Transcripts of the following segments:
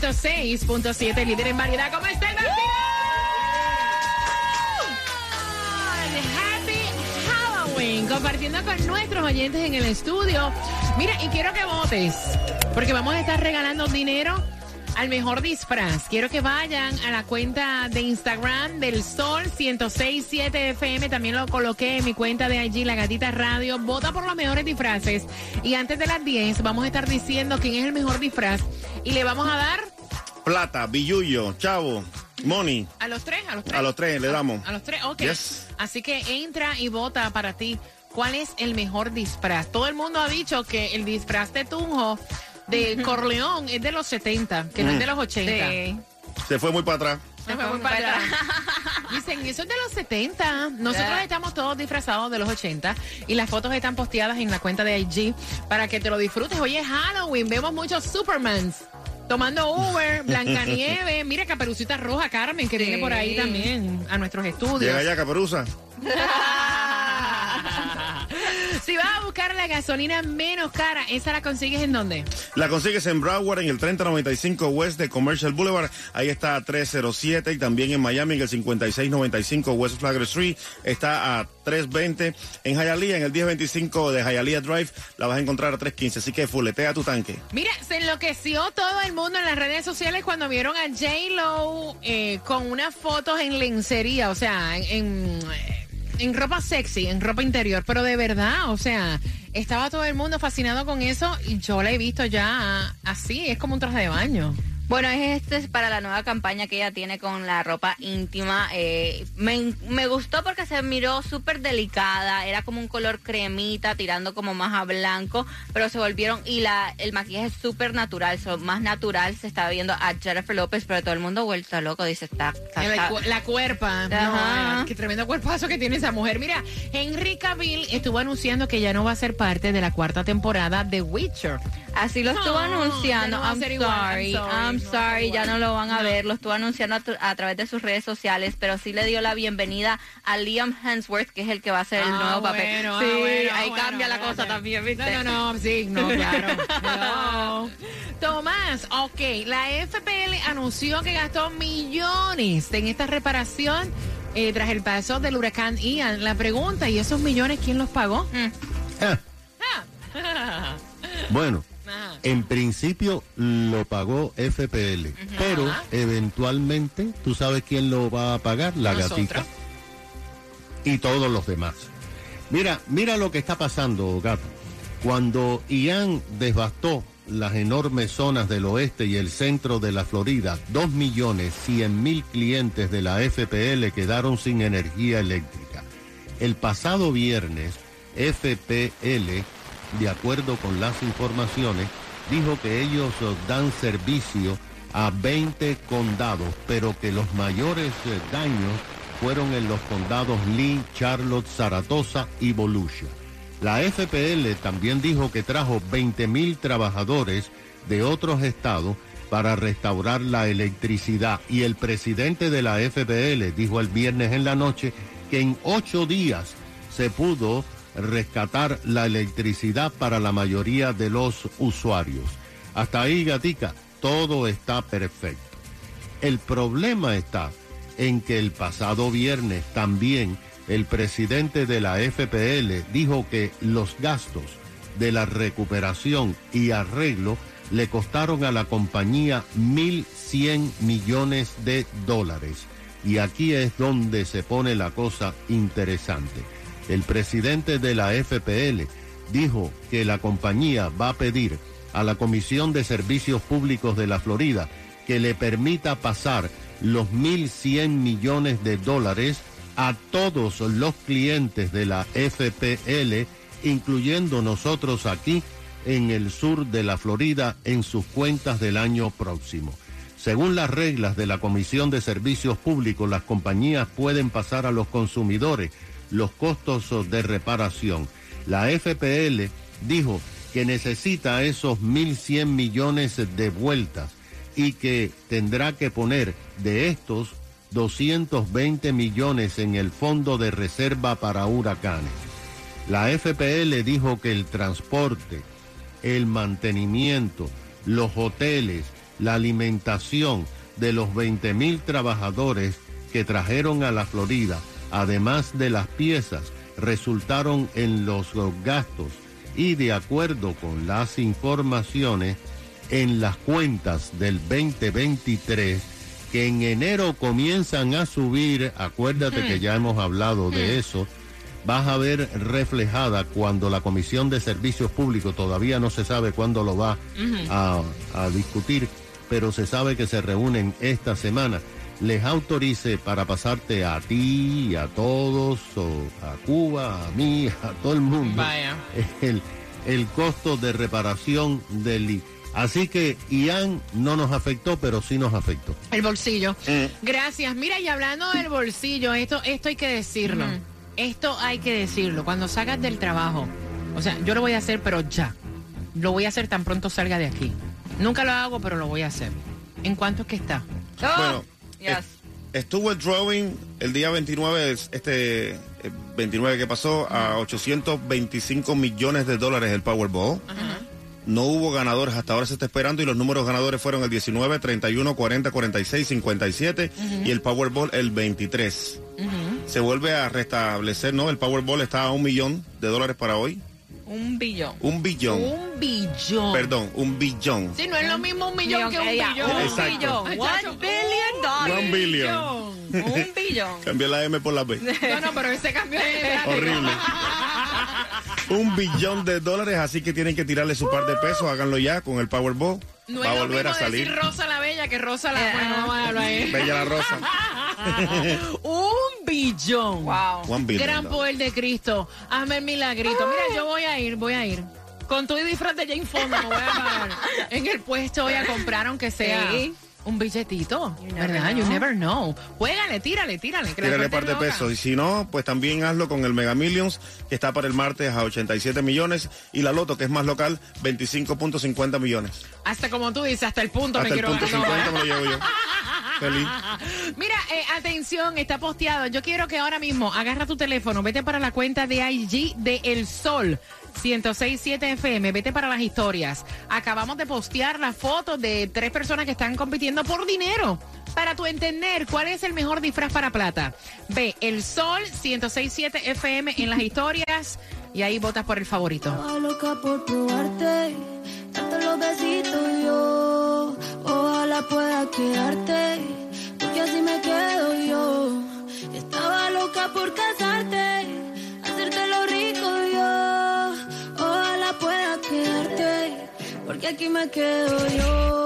106.7, líder en variedad. ¿Cómo está el? Happy Halloween. Compartiendo con nuestros oyentes en el estudio. Mira, y quiero que votes, porque vamos a estar regalando dinero al mejor disfraz. Quiero que vayan a la cuenta de Instagram del Sol 1067 FM. También lo coloqué en mi cuenta de allí, La Gatita Radio. Vota por los mejores disfraces. Y antes de las 10 vamos a estar diciendo quién es el mejor disfraz. Y le vamos a dar Plata, Billullo, Chavo, Money. a los tres, a los tres. A los tres le damos. A los tres, ok. Yes. Así que entra y vota para ti. ¿Cuál es el mejor disfraz? Todo el mundo ha dicho que el disfraz de Tunjo de Corleón es de los 70, que no es de los 80. Se fue muy para atrás. Se fue muy para atrás. Dicen, eso es de los 70. Nosotros estamos todos disfrazados de los 80 y las fotos están posteadas en la cuenta de IG para que te lo disfrutes. Hoy es Halloween, vemos muchos Supermans tomando Uber, Blancanieves, mira Caperucita Roja, Carmen, que viene por ahí también a nuestros estudios. Llega ya, Caperuza. si vas a buscar la gasolina menos cara, ¿esa la consigues en dónde? La consigues en Broward, en el 3095 West de Commercial Boulevard. Ahí está a 307 y también en Miami, en el 5695 West Flagler Street. Está a 320 en Hialeah, en el 1025 de Hialeah Drive. La vas a encontrar a 315. Así que fuletea tu tanque. Mira, se enloqueció todo el mundo en las redes sociales cuando vieron a J-Lo eh, con unas fotos en lencería, o sea, en, en, en ropa sexy, en ropa interior, pero de verdad, o sea, estaba todo el mundo fascinado con eso y yo la he visto ya así, es como un traje de baño. Bueno, es este es para la nueva campaña que ella tiene con la ropa íntima. Eh, me, me gustó porque se miró súper delicada, era como un color cremita, tirando como más a blanco, pero se volvieron, y la el maquillaje es súper natural, so, más natural, se estaba viendo a Jennifer López, pero todo el mundo vuelto loco, dice, está... está- La, está- cu- la cuerpa. No, Ajá. qué tremendo cuerpazo que tiene esa mujer. Mira, Henry Cavill estuvo anunciando que ya no va a ser parte de la cuarta temporada de Witcher. Así lo estuvo No, anunciando. no I'm ser igual, sorry, I'm sorry, I'm no va a ser sorry, ya no lo van a No. ver. Lo estuvo anunciando a, tu- a través de sus redes sociales, pero sí le dio la bienvenida a Liam Hemsworth, que es el que va a hacer el Ah, nuevo papel. bueno, ah, sí, bueno, ah, ahí bueno, cambia la bueno. cosa también, ¿viste? No, no, no, sí, no, claro. No. Tomás, ok, la FPL anunció que gastó millones en esta reparación eh, tras el paso del huracán Ian. La pregunta, ¿y esos millones quién los pagó? Ah, Ah. Bueno. En principio lo pagó FPL, pero eventualmente, ¿tú sabes quién lo va a pagar? La Nosotros. gatita. Y todos los demás. Mira, mira lo que está pasando, gato. Cuando Ian devastó las enormes zonas del oeste y el centro de la Florida, dos millones cien mil clientes de la FPL quedaron sin energía eléctrica. El pasado viernes, FPL, de acuerdo con las informaciones, dijo que ellos eh, dan servicio a 20 condados, pero que los mayores eh, daños fueron en los condados Lee, Charlotte, Saratoga y Volusia. La FPL también dijo que trajo 20 mil trabajadores de otros estados para restaurar la electricidad. Y el presidente de la FBL dijo el viernes en la noche que en ocho días se pudo rescatar la electricidad para la mayoría de los usuarios. Hasta ahí, gatica, todo está perfecto. El problema está en que el pasado viernes también el presidente de la FPL dijo que los gastos de la recuperación y arreglo le costaron a la compañía 1.100 millones de dólares. Y aquí es donde se pone la cosa interesante. El presidente de la FPL dijo que la compañía va a pedir a la Comisión de Servicios Públicos de la Florida que le permita pasar los 1.100 millones de dólares a todos los clientes de la FPL, incluyendo nosotros aquí en el sur de la Florida, en sus cuentas del año próximo. Según las reglas de la Comisión de Servicios Públicos, las compañías pueden pasar a los consumidores los costos de reparación. La FPL dijo que necesita esos 1.100 millones de vueltas y que tendrá que poner de estos 220 millones en el Fondo de Reserva para Huracanes. La FPL dijo que el transporte, el mantenimiento, los hoteles, la alimentación de los 20 mil trabajadores que trajeron a la Florida, además de las piezas, resultaron en los gastos y de acuerdo con las informaciones en las cuentas del 2023 que en enero comienzan a subir, acuérdate que ya hemos hablado de eso, vas a ver reflejada cuando la Comisión de Servicios Públicos, todavía no se sabe cuándo lo va a, a discutir, pero se sabe que se reúnen esta semana, les autorice para pasarte a ti, a todos, o a Cuba, a mí, a todo el mundo, Vaya. el, el costo de reparación del I. Así que Ian no nos afectó, pero sí nos afectó. El bolsillo. Gracias. Mira, y hablando del bolsillo, esto, esto hay que decirlo. Esto hay que decirlo. Cuando salgas del trabajo, o sea, yo lo voy a hacer, pero ya. Lo voy a hacer tan pronto salga de aquí. Nunca lo hago, pero lo voy a hacer. ¿En cuánto es que está? Oh, Bueno, yes. eh, estuvo el drawing el día 29, es- este eh, 29 que pasó, a 825 millones de dólares el Powerball. No hubo ganadores, hasta ahora se está esperando y los números ganadores fueron el 19, 31, 40, 46, 57 y el Powerball el 23. Se vuelve a restablecer, ¿no? El Powerball está a un millón de dólares para hoy. Un billón. Un billón. Un billón. Perdón, un billón. Sí, no es lo mismo un millón que un ella, billón. Un Exacto. billón. Ay, One billion un dollars. One billion. Un billón. Cambié la M por la B. No, no, pero ese cambio es. Horrible. Un billón de dólares, así que tienen que tirarle su par de pesos, háganlo ya con el Powerball. No Va a volver a salir. decir Rosa la Bella que Rosa la... Eh, Bueno, vamos a ahí. Bella la rosa. Billón. Wow. One billion. Gran poder de Cristo. Hazme el milagrito. Mira, yo voy a ir, voy a ir. Con tu disfraz de Jane Fonda me voy a pagar. En el puesto voy a comprar aunque sea Sí. un billetito. ¿Verdad? You never know. Juégale, tírale, tírale. Tírale par de loca. pesos. Y si no, pues también hazlo con el Mega Millions, que está para el martes a 87 millones. Y la Loto, que es más local, 25.50 millones. Hasta como tú dices, hasta el punto me el quiero punto no, 50 me lo llevo yo. Feliz. Mira, eh, atención, está posteado. Yo quiero que ahora mismo agarra tu teléfono, vete para la cuenta de IG de El Sol. 1067 FM, vete para las historias. Acabamos de postear la foto de tres personas que están compitiendo por dinero. Para tu entender, ¿cuál es el mejor disfraz para plata? Ve El Sol 1067 FM en las historias y ahí votas por el favorito. Estaba loca por probarte, darte los besitos yo. Ojalá pueda quedarte, porque así me quedo yo. Estaba loca por casarte, hacerte lo rico yo. Ojalá pueda quedarte, porque aquí me quedo yo.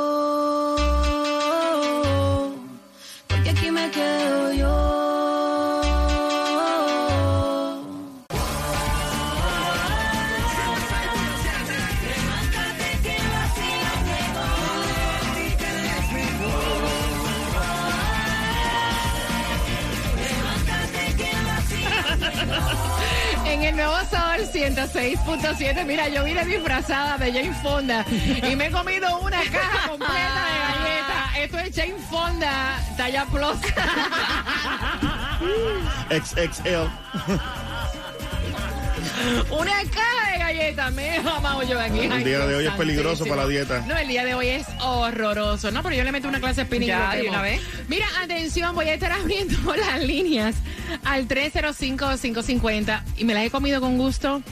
106.7. Mira, yo vine disfrazada de Jane Fonda y me he comido una caja completa de galletas. Esto es Jane Fonda, talla plus. XXL. Una caja de galletas, me he mamado yo aquí. El Ay, día de hoy es peligroso para la dieta. No, el día de hoy es horroroso. No, pero yo le meto una clase de spinning. Ya, de una vez. Mira, atención, voy a estar abriendo las líneas al 305-550 y me las he comido con gusto.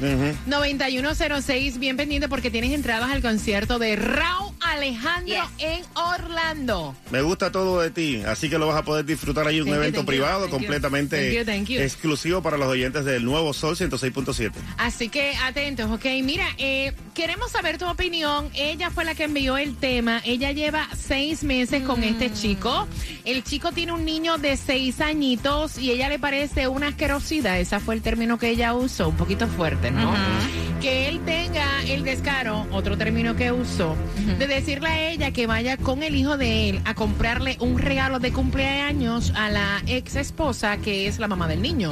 9106, bien pendiente porque tienes entradas al concierto de Raúl Alejandro Yes. en Orlando. Me gusta todo de ti, así que lo vas a poder disfrutar ahí un Thank you, evento you, privado you. completamente Thank you, thank you. exclusivo para los oyentes del Nuevo Sol 106.7. Así que atentos, ok. Mira, eh, queremos saber tu opinión. Ella fue la que envió el tema. Ella lleva seis meses con este chico. El chico tiene un niño de seis añitos y ella le parece una asquerosidad. Ese fue el término que ella usó, un poquito fuerte, ¿no? Que él tenga el descaro, otro término que usó, de decirle a ella que vaya con el hijo de él a comprarle un regalo de cumpleaños a la ex esposa, que es la mamá del niño.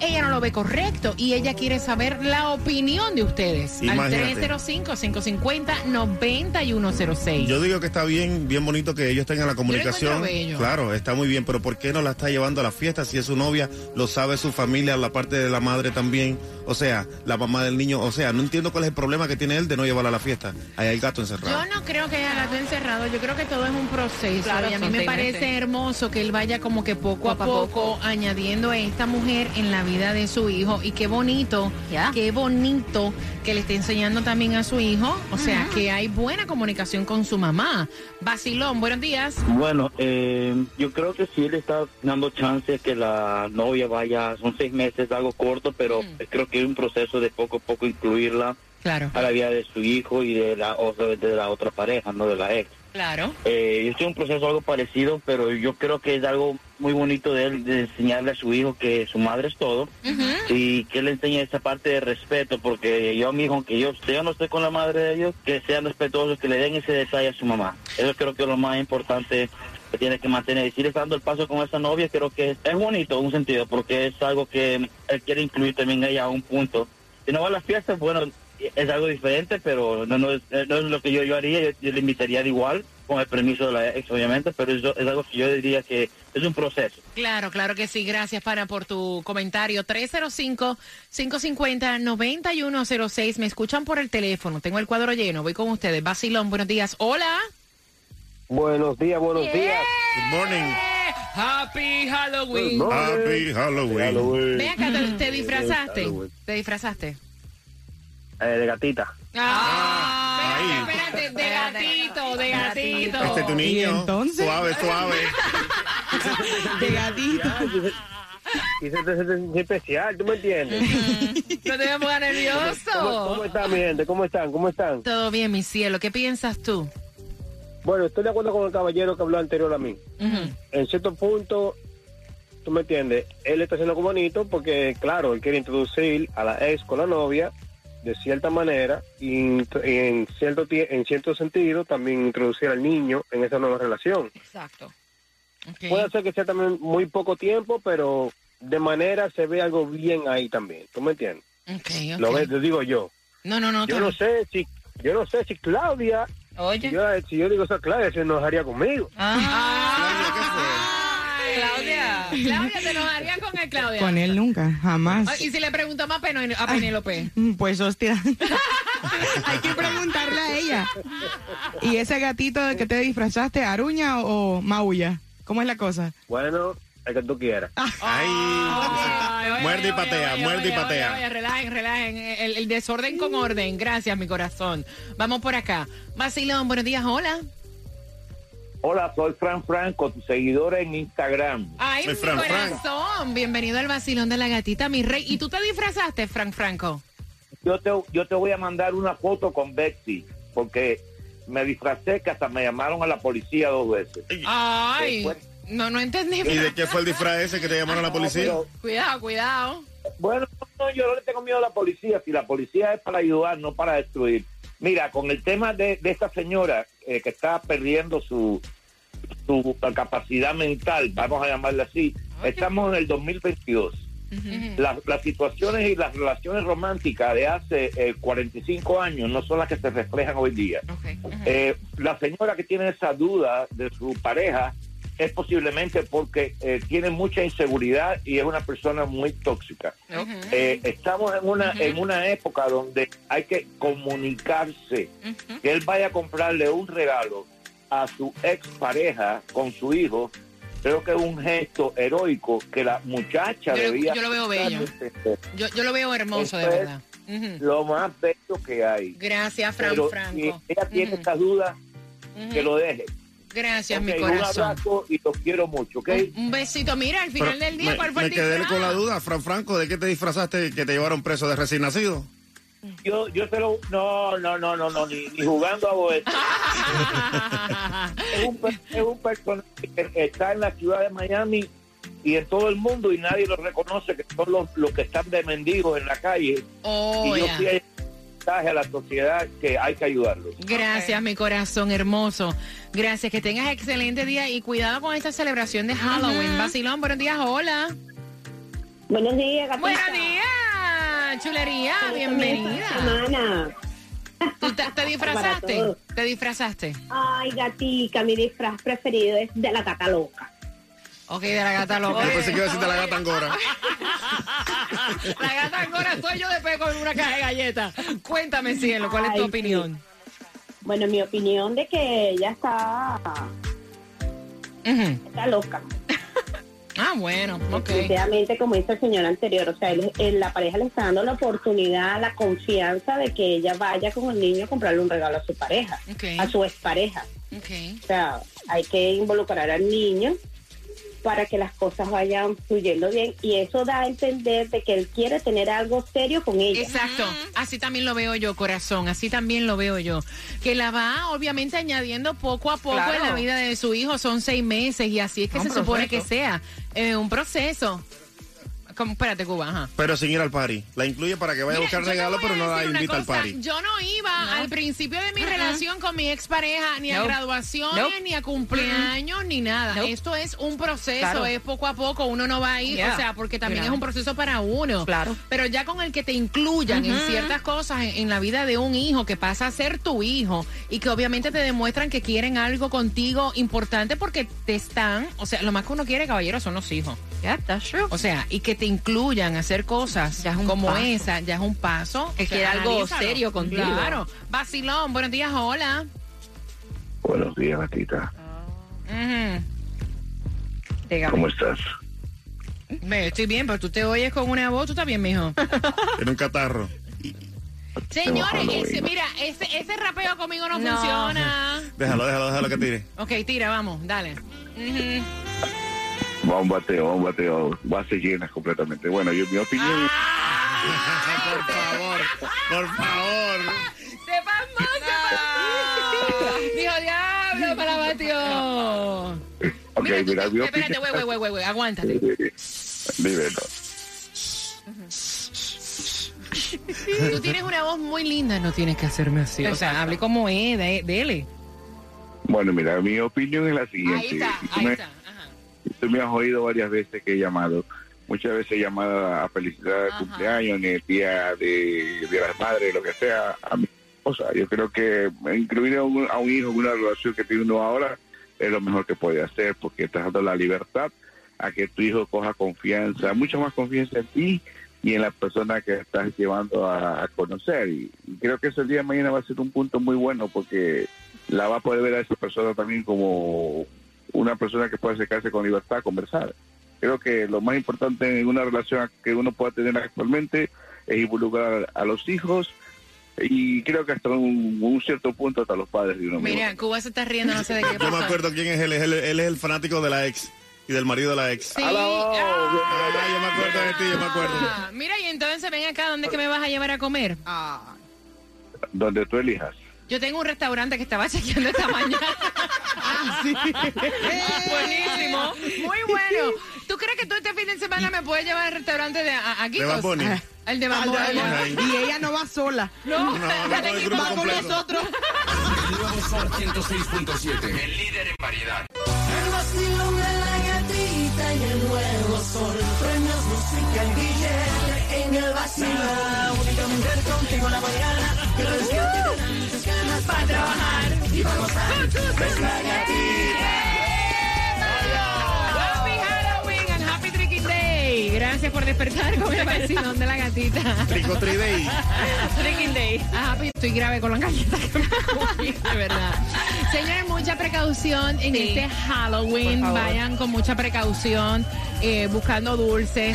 Ella no lo ve correcto y ella quiere saber la opinión de ustedes. Imagínate. Al 305-550-9106. Yo digo que está bien, bien bonito que ellos tengan la comunicación. Claro, está muy bien, pero ¿por qué no la está llevando a la fiesta si es su novia? Lo sabe su familia, la parte de la madre también. O sea, la mamá del niño. O sea, no entiendo cuál es el problema que tiene él de no llevarla a la fiesta. Ahí hay el gato encerrado. Yo no creo que haya gato encerrado, yo creo que todo es un proceso Claro, y a mí me parece meses. hermoso que él vaya como que poco a Poco a poco, añadiendo a esta mujer en la vida de su hijo y qué bonito, qué bonito que le esté enseñando también a su hijo, o sea, que hay buena comunicación con su mamá. Basilón, buenos días. Bueno, eh, yo creo que sí le está dando chance que la novia vaya, son seis meses, algo corto, pero creo que es un proceso de poco a poco incluirla Claro, a la vida de su hijo y de la, o sea, de la otra pareja, no de la ex. claro. Eh, yo estoy en un proceso algo parecido, pero yo creo que es algo muy bonito de él, de enseñarle a su hijo que su madre es todo y que le enseñe esa parte de respeto, porque yo a mi hijo, aunque yo, yo no estoy con la madre de ellos, que sean respetuosos, que le den ese detalle a su mamá. Eso creo que es lo más importante que tiene que mantener. Y si le está dando el paso con esa novia, creo que es, es bonito en un sentido, porque es algo que él quiere incluir también ella a un punto. Si no va a las fiestas, bueno, es algo diferente, pero no, no, es, no es lo que yo, yo haría, yo, yo le invitaría de igual, con el permiso de la ex, obviamente, pero eso es algo que yo diría que es un proceso. Claro, claro que sí. Gracias, para por tu comentario. 305-550-9106. Me escuchan por el teléfono. Tengo el cuadro lleno. Voy con ustedes. Basilón, buenos días. Hola. Buenos días, buenos días. Good morning. Happy Halloween. No. Happy Halloween. Halloween. Ven acá, ¿te, te disfrazaste? ¿Te disfrazaste? Eh, de gatita. Ah, Ahí. espérate, espérate, de gatito, de gatito. Este es tu niño. entonces? Suave, suave. De gatito. Y se te siente especial, ¿tú me entiendes? No te pongas ¿Cómo, nervioso. cómo están, mi gente? ¿Cómo están? ¿Cómo están? Todo bien, mi cielo. ¿Qué piensas tú? Bueno, estoy de acuerdo con el caballero que habló anterior a mí. En cierto punto, tú me entiendes, él está haciendo algo bonito porque, claro, él quiere introducir a la ex con la novia de cierta manera y en cierto en cierto sentido también introducir al niño en esa nueva relación. Exacto. Puede ser que sea también muy poco tiempo, pero de manera se ve algo bien ahí también. ¿Tú me entiendes? Ok, ok. Lo ves, lo digo yo. No, no, no. Yo no sé si yo no sé si Claudia, Oye. yo, si yo digo eso a Claudia, se enojaría conmigo. Ay, Claudia. Claudia, te enojarías con el Claudia. Con él nunca, jamás. Ay, Y si le preguntamos a, Peno- a Penélope. Pues hostia. Hay que preguntarle a ella. ¿Y ese gatito de que te disfrazaste, aruña o maulla? ¿Cómo es la cosa? Bueno, el que tú quieras. Ah. Ay. Muerde y patea, muerde y patea. relajen, relajen. El, el desorden con orden. Gracias, mi corazón. Vamos por acá. Basilón, buenos días. Hola. Hola, soy Fran Franco, tu seguidora en Instagram. Ay, Soy mi Fran Fran. corazón. Bienvenido al Basilón de la Gatita, mi rey. ¿Y tú te disfrazaste, Frank Franco? Yo te, yo te voy a mandar una foto con Betsy, porque me disfracé que hasta me llamaron a la policía dos veces. Ay, Después- no, no entendí. ¿Y de qué fue el disfraz ese que te llamaron a la policía? Pero, Cuidado, cuidado. bueno, no, yo no le tengo miedo a la policía, si la policía es para ayudar, no para destruir. Mira, con el tema de, de esta señora eh, que está perdiendo su, su capacidad mental, vamos a llamarla así, estamos en el 2022. las, las situaciones y las relaciones románticas de hace eh, 45 años no son las que se reflejan hoy día. Eh, la señora que tiene esa duda de su pareja es posiblemente porque eh, tiene mucha inseguridad y es una persona muy tóxica. Eh, estamos en una en una época donde hay que comunicarse. Que él vaya a comprarle un regalo a su ex pareja con su hijo, creo que es un gesto heroico que la muchacha Yo lo- debía. yo lo veo bello. Yo, yo lo veo hermoso, de verdad. Lo más bello que hay. Gracias, Fran Pero Franco. si ella tiene estas dudas, que lo deje. Gracias, Ok, mi Un corazón. abrazo y los quiero mucho, ¿ok? Un besito. Mira, al final Pero del día, me, ¿cuál fue me el quedé disfraz? con la duda, Fran Franco, ¿de qué te disfrazaste que te llevaron preso de recién nacido? Yo, yo te lo... No, no, no, no, no, ni, ni jugando a boete. es, un, es un personaje que está en la ciudad de Miami y en todo el mundo y nadie lo reconoce, que son los, los que están de mendigos en la calle. Oh, y yo un mensaje a la sociedad que hay que ayudarlos. Gracias, mi corazón hermoso. Gracias, que tengas excelente día y cuidado con esta celebración de Halloween. Vacilón, buenos días, hola. Buenos días, gatita. Buenos días, chulería, bienvenida. Semana. ¿Tú te, te disfrazaste? ¿Te disfrazaste? Ay, gatica, mi disfraz preferido es de la gata loca. Ok, de la gata loca. Yo pensé que iba a decir de la gata angora. La gata angora soy yo después con una caja de galletas. Cuéntame, cielo, ¿cuál es tu Ay, opinión? Bueno, mi opinión de que ella está, está loca. Ah, bueno, ok. Definitivamente, como dice el señor anterior, o sea, él- él- la pareja le está dando la oportunidad, la confianza de que ella vaya con el niño a comprarle un regalo a su pareja, Ok. a su expareja. Ok. O sea, hay que involucrar al niño para que las cosas vayan fluyendo bien y eso da a entender de que él quiere tener algo serio con ella. Exacto, así también lo veo yo, corazón, así también lo veo yo. Que la va obviamente añadiendo poco a poco Claro. en la vida de su hijo, son seis meses y así es que Un se supone que sea eh, un proceso. Como, espérate, Cuba, ajá. Pero sin ir al party. La incluye para que vaya a buscar regalo, pero no la invita al cosa, party. Yo no iba al principio de mi relación con mi expareja ni a graduaciones, Nope. ni a cumpleaños, ni nada. Nope. Esto es un proceso, Claro. es poco a poco, uno no va a ir, Yeah. o sea, porque también Mira. es un proceso para uno. Claro. Pero ya con el que te incluyan en Ujú. ciertas cosas en, en la vida de un hijo que pasa a ser tu hijo y que obviamente te demuestran que quieren algo contigo importante porque te están, o sea, lo más que uno quiere, caballero, son los hijos. Yeah, that's true. O sea, y que te incluyan a hacer cosas Ya es un como paso. esa, ya es un paso. Que O sea, quiera algo serio contigo. Claro. Vacilón, buenos días, hola. Buenos días, gatita. Ujú. ¿Cómo estás? Estoy bien, pero tú te oyes con una voz, tú estás bien, mijo. Tiene un catarro. Señores, ese, mira, ese, ese rapeo conmigo no, No. funciona. Déjalo, déjalo, déjalo que tire. Ok, tira, vamos, dale. Va un bateo, va un bateo, bases llenas completamente. Bueno, yo mi opinión por favor, por favor. ¡Sepas más, sepas más! Dijo, diablo, para batió. Ok, Mira, tú mira, mi espérate, güey, güey, güey, güey, aguántate. Dímelo. Tú tienes una voz muy linda, no tienes que hacerme así. O sea, hable como es, de, dele. Bueno, mira, mi opinión es la Ahí siguiente. está, Si tú ahí está. Tú me has oído varias veces que he llamado. Muchas veces he llamado a felicitar el Ajá. cumpleaños, ni el día de, de las madres, lo que sea, a mi esposa. Yo creo que incluir a un, a un hijo en una relación que tiene uno ahora es lo mejor que puede hacer, porque estás dando la libertad a que tu hijo coja confianza, mucha más confianza en ti y en la persona que estás llevando a, a conocer. Y, y creo que ese día de mañana va a ser un punto muy bueno, porque la va a poder ver a esa persona también como una persona que puede acercarse con libertad a conversar. Creo que lo más importante en una relación que uno pueda tener actualmente es involucrar a los hijos y creo que hasta un, un cierto punto hasta los padres de uno mismo. Mira, Cuba se está riendo, no sé de qué Yo me acuerdo quién es él. Él, él es el fanático de la ex y del marido de la ex. Sí. Ah, yo me acuerdo de ti, yo me acuerdo. Ah, mira, y entonces ven acá, ¿dónde es que me vas a llevar a comer? Donde tú elijas. Yo tengo un restaurante que estaba chequeando esta mañana. Buenísimo, muy bueno. ¿Tú crees que tú este fin de semana me puedes llevar al restaurante de aquí? De Bad Bunny. El de Bad. Y ella no va sola. No, No, no, el todo el equipo grupo va con nosotros. El nuevo Sol 106.7. El líder en variedad. El vacilón de la gatita y el nuevo sol. Premios música y billete en el vacilón. Única mujer contigo en la mañana. And Happy Tricking Day. Gracias por despertar con el vacilón de la gatita. Trico Day. Tricking Day. Ah, Happy, estoy grave con la galleta que me comí, de verdad. Señores, mucha precaución en Sí. este Halloween. Vayan con mucha precaución eh, buscando dulces.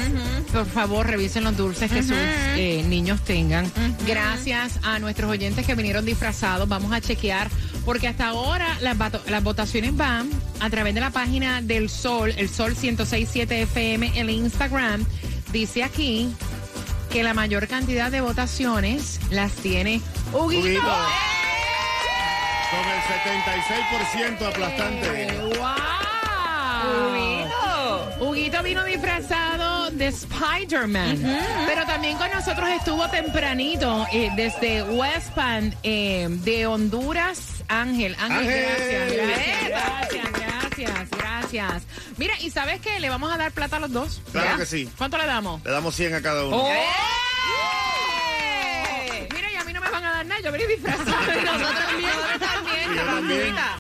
Por favor, revisen los dulces que sus eh, niños tengan. Gracias a nuestros oyentes que vinieron disfrazados. Vamos a chequear porque hasta ahora las, votaciones van a través de la página del Sol, el Sol 1067 FM, el Instagram. Dice aquí que la mayor cantidad de votaciones las tiene Huguito. Huguito. Con el 76% aplastante. ¡Wow! Huguito. Vino disfrazado de Spider-Man, pero también con nosotros estuvo tempranito eh, desde West Pan eh, de Honduras, Ángel. Ángel, Ángel. gracias, gracias, gracias, gracias. Mira, ¿y sabes qué? Le vamos a dar plata a los dos. Claro que sí. ¿Cuánto le damos? Le damos 100 a cada uno. ¡Oh! Mira, y a mí no me van a dar nada, yo vine disfrazado. Nosotros también. Y yo también.